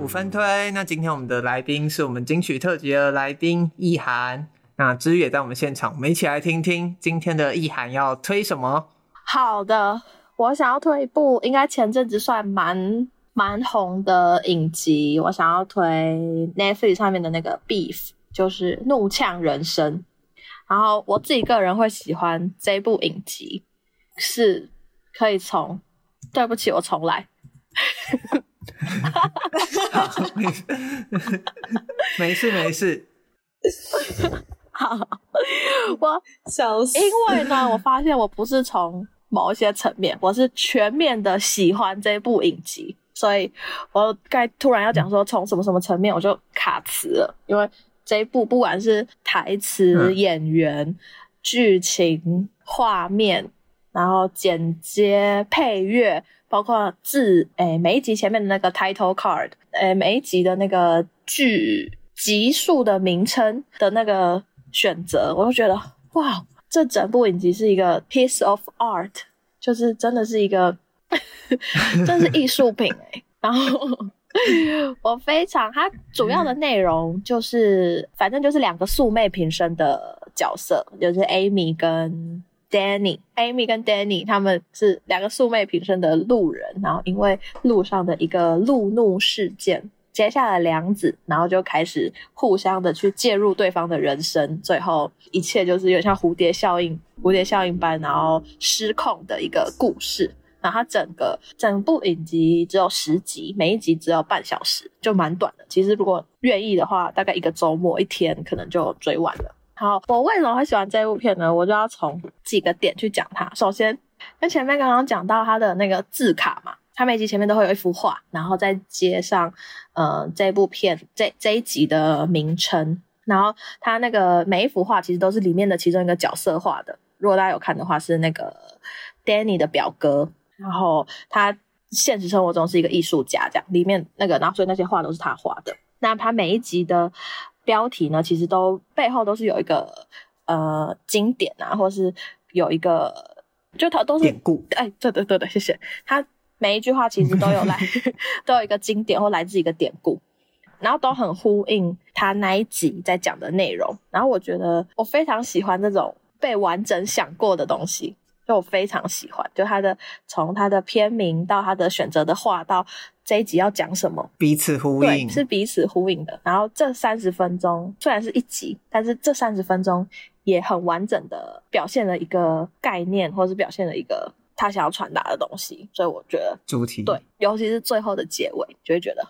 五分推，那今天我们的来宾是我们金曲特辑的来宾易涵，那芝玉也在我们现场，我们一起来听听今天的易涵要推什么。好的，我想要推一部应该前阵子算蛮蛮红的影集，我想要推 Netflix 上面的那个 Beef，就是怒呛人生。然后我自己个人会喜欢这部影集，是可以从，对不起，我重来。好，没事没事。好，我小心，因为呢，我发现我不是从某一些层面，我是全面的喜欢这部影集，所以我该突然要讲说从什么什么层面，我就卡词了。因为这一部不管是台词、嗯、演员、剧情、画面，然后剪接、配乐。包括字，诶、欸，每一集前面的那个 title card，诶、欸，每一集的那个剧集数的名称的那个选择，我就觉得哇，这整部影集是一个 piece of art，就是真的是一个，真是艺术品。然后 我非常，它主要的内容就是，反正就是两个素昧平生的角色，就是 Amy 跟。Danny、Amy 跟 Danny 他们是两个素昧平生的路人，然后因为路上的一个路怒事件结下了梁子，然后就开始互相的去介入对方的人生，最后一切就是有点像蝴蝶效应、蝴蝶效应般，然后失控的一个故事。然后它整个整部影集只有十集，每一集只有半小时，就蛮短的。其实如果愿意的话，大概一个周末一天可能就追完了。好，我为什么会喜欢这部片呢？我就要从几个点去讲它。首先，跟前面刚刚讲到它的那个字卡嘛，它每集前面都会有一幅画，然后再接上呃这部片这这一集的名称。然后它那个每一幅画其实都是里面的其中一个角色画的。如果大家有看的话，是那个 Danny 的表哥，然后他现实生活中是一个艺术家，这样里面那个，然后所以那些画都是他画的。那他每一集的。标题呢，其实都背后都是有一个呃经典啊，或是有一个，就他都是典故。哎，对对对对，谢谢。他每一句话其实都有来，都有一个经典或来自一个典故，然后都很呼应他那一集在讲的内容。然后我觉得我非常喜欢这种被完整想过的东西。就我非常喜欢，就他的从他的片名到他的选择的话到这一集要讲什么，彼此呼应，是彼此呼应的。然后这三十分钟虽然是一集，但是这三十分钟也很完整的表现了一个概念，或是表现了一个他想要传达的东西。所以我觉得主题对，尤其是最后的结尾，就会觉得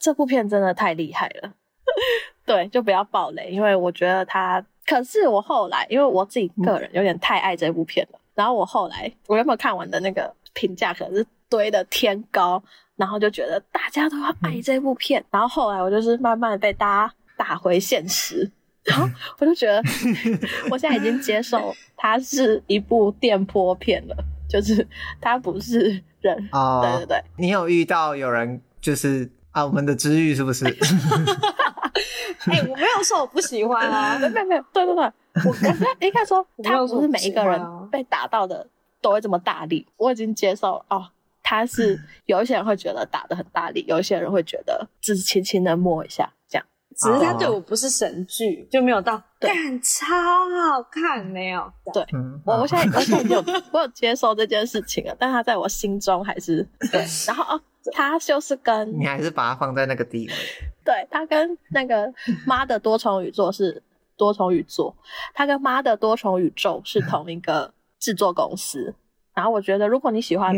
这部片真的太厉害了。对，就不要暴雷，因为我觉得他。可是我后来，因为我自己个人有点太爱这部片了，嗯、然后我后来我原本看完的那个评价可能是堆的天高，然后就觉得大家都要爱这部片，嗯、然后后来我就是慢慢的被大家打回现实，然后我就觉得 我现在已经接受它是一部电波片了，就是它不是人，哦、对对对。你有遇到有人就是啊，我们的知遇是不是？哎、欸，我没有说我不喜欢啊，没有没有，对对对，我刚才应该说，他不是每一个人被打到的都会这么大力，我已经接受哦。他是 有一些人会觉得打的很大力，有一些人会觉得只是轻轻的摸一下这样，只是他对我不是神剧，就没有到干超好看没有？对，我我现在我现在有我有接受这件事情了，但他在我心中还是对，然后哦。他就是跟你还是把它放在那个地位，对，他跟那个 妈的多重宇宙是多重宇宙，他跟妈的多重宇宙是 同一个制作公司。然后我觉得，如果你喜欢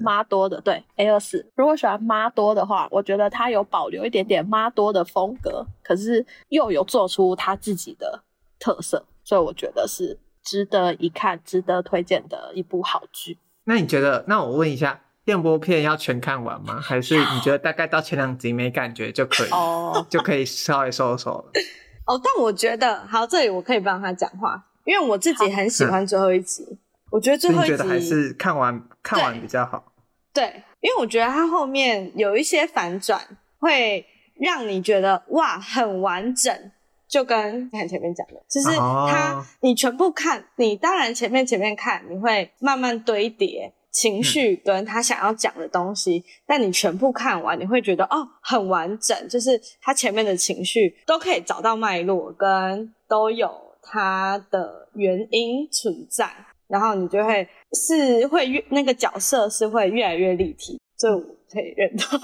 妈多的，对 A 二四，如果喜欢妈多的话，我觉得他有保留一点点妈多的风格，可是又有做出他自己的特色，所以我觉得是值得一看、值得推荐的一部好剧。那你觉得？那我问一下。电波片要全看完吗？还是你觉得大概到前两集没感觉就可以，oh. 就可以稍微收手了？哦，oh, 但我觉得好，这里我可以帮他讲话，因为我自己很喜欢最后一集。嗯、我觉得最后一集还是看完看完比较好对。对，因为我觉得它后面有一些反转，会让你觉得哇，很完整。就跟看前面讲的，其实他你全部看，你当然前面前面看，你会慢慢堆叠情绪跟他想要讲的东西，嗯、但你全部看完，你会觉得哦，很完整，就是他前面的情绪都可以找到脉络，跟都有他的原因存在，然后你就会是会越那个角色是会越来越立体，这我可以认同。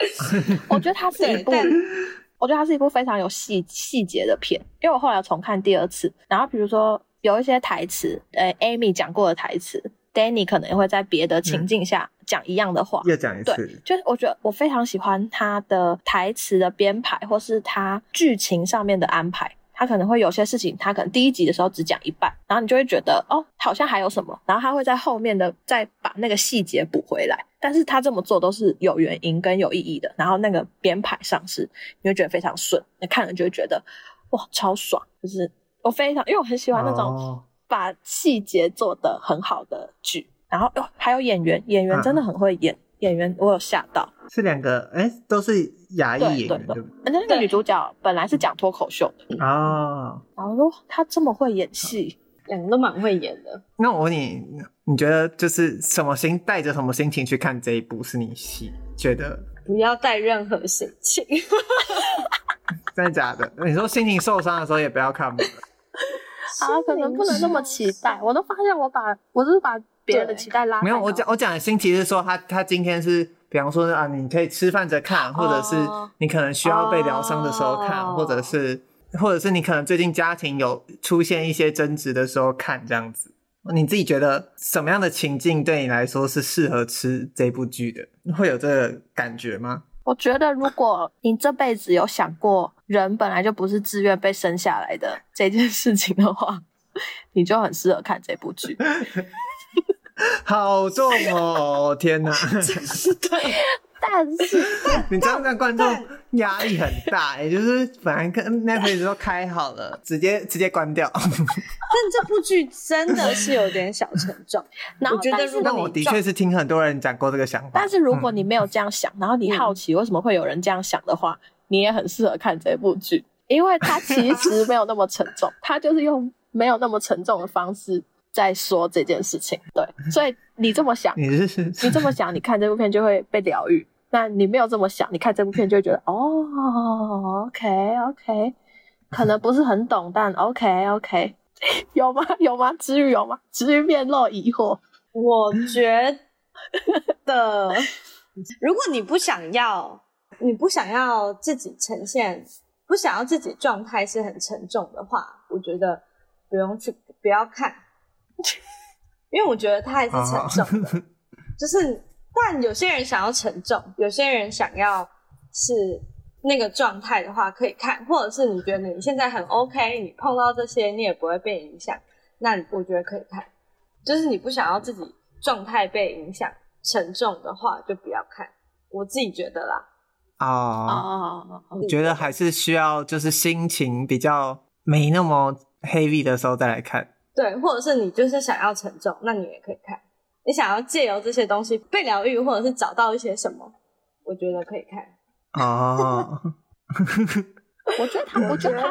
我觉得它是一部，我觉得它是一部非常有细细节的片。因为我后来重看第二次，然后比如说有一些台词，呃，Amy 讲过的台词，Danny 可能也会在别的情境下讲一样的话，又讲一次。对，就是我觉得我非常喜欢他的台词的编排，或是他剧情上面的安排。他可能会有些事情，他可能第一集的时候只讲一半，然后你就会觉得哦，好像还有什么，然后他会在后面的再把那个细节补回来。但是他这么做都是有原因跟有意义的，然后那个编排上是你会觉得非常顺，你看了就会觉得哇超爽，就是我非常因为我很喜欢那种把细节做得很好的剧，然后哦还有演员，演员真的很会演。啊演员我有吓到，是两个哎、欸，都是牙医演员，对，对，对，而且那个女主角本来是讲脱口秀的哦，然后说她这么会演戏，两个都蛮会演的。那我问你，你觉得就是什么心带着什么心情去看这一部？是你戏觉得不要带任何心情，真的假的？你说心情受伤的时候也不要看吗？啊，可能不能那么期待。我都发现我把我就是把。别人的期待拉，没有，我讲我讲的心情是说他他今天是，比方说啊，你可以吃饭着看，或者是你可能需要被疗伤的时候看，哦、或者是或者是你可能最近家庭有出现一些争执的时候看这样子。你自己觉得什么样的情境对你来说是适合吃这部剧的？会有这个感觉吗？我觉得如果你这辈子有想过人本来就不是自愿被生下来的这件事情的话，你就很适合看这部剧。好重哦！天哪，对，但是 你知道那观众压力很大，也就是本来跟 Netflix 都开好了，直接直接关掉。但这部剧真的是有点小沉重。然后我觉得，那我的确是听很多人讲过这个想法。但是如果你没有这样想，然后你好奇为什么会有人这样想的话，你也很适合看这部剧，因为它其实没有那么沉重，它就是用没有那么沉重的方式。在说这件事情，对，所以你这么想，你这么想，你看这部片就会被疗愈。那你没有这么想，你看这部片就会觉得，哦，OK OK，可能不是很懂，但 OK OK，有吗？有吗？支宇有吗？支宇面露疑惑。我觉得，如果你不想要，你不想要自己呈现，不想要自己状态是很沉重的话，我觉得不用去，不要看。因为我觉得它还是沉重的，就是，但有些人想要沉重，有些人想要是那个状态的话，可以看，或者是你觉得你现在很 OK，你碰到这些你也不会被影响，那我觉得可以看。就是你不想要自己状态被影响沉重的话，就不要看。我自己觉得啦。哦，我觉得还是需要就是心情比较没那么 heavy 的时候再来看。对，或者是你就是想要沉重，那你也可以看。你想要借由这些东西被疗愈，或者是找到一些什么，我觉得可以看。哦，我觉得他，我觉得他，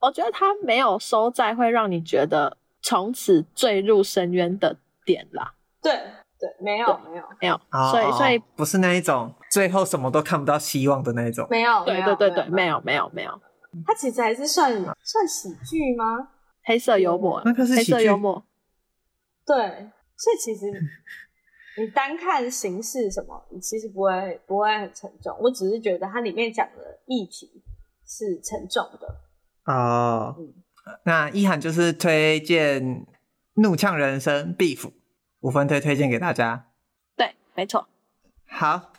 我觉得他没有收在会让你觉得从此坠入深渊的点啦。对对，没有没有没有，所以所以不是那一种最后什么都看不到希望的那一种。没有，对对对对，没有没有没有。他其实还是算算喜剧吗？黑色幽默，那个是黑色幽默，对，所以其实你单看形式什么，你其实不会不会很沉重。我只是觉得它里面讲的议题是沉重的。哦，嗯、那一涵就是推荐《怒呛人生》Beef 五分推推荐给大家。对，没错。好，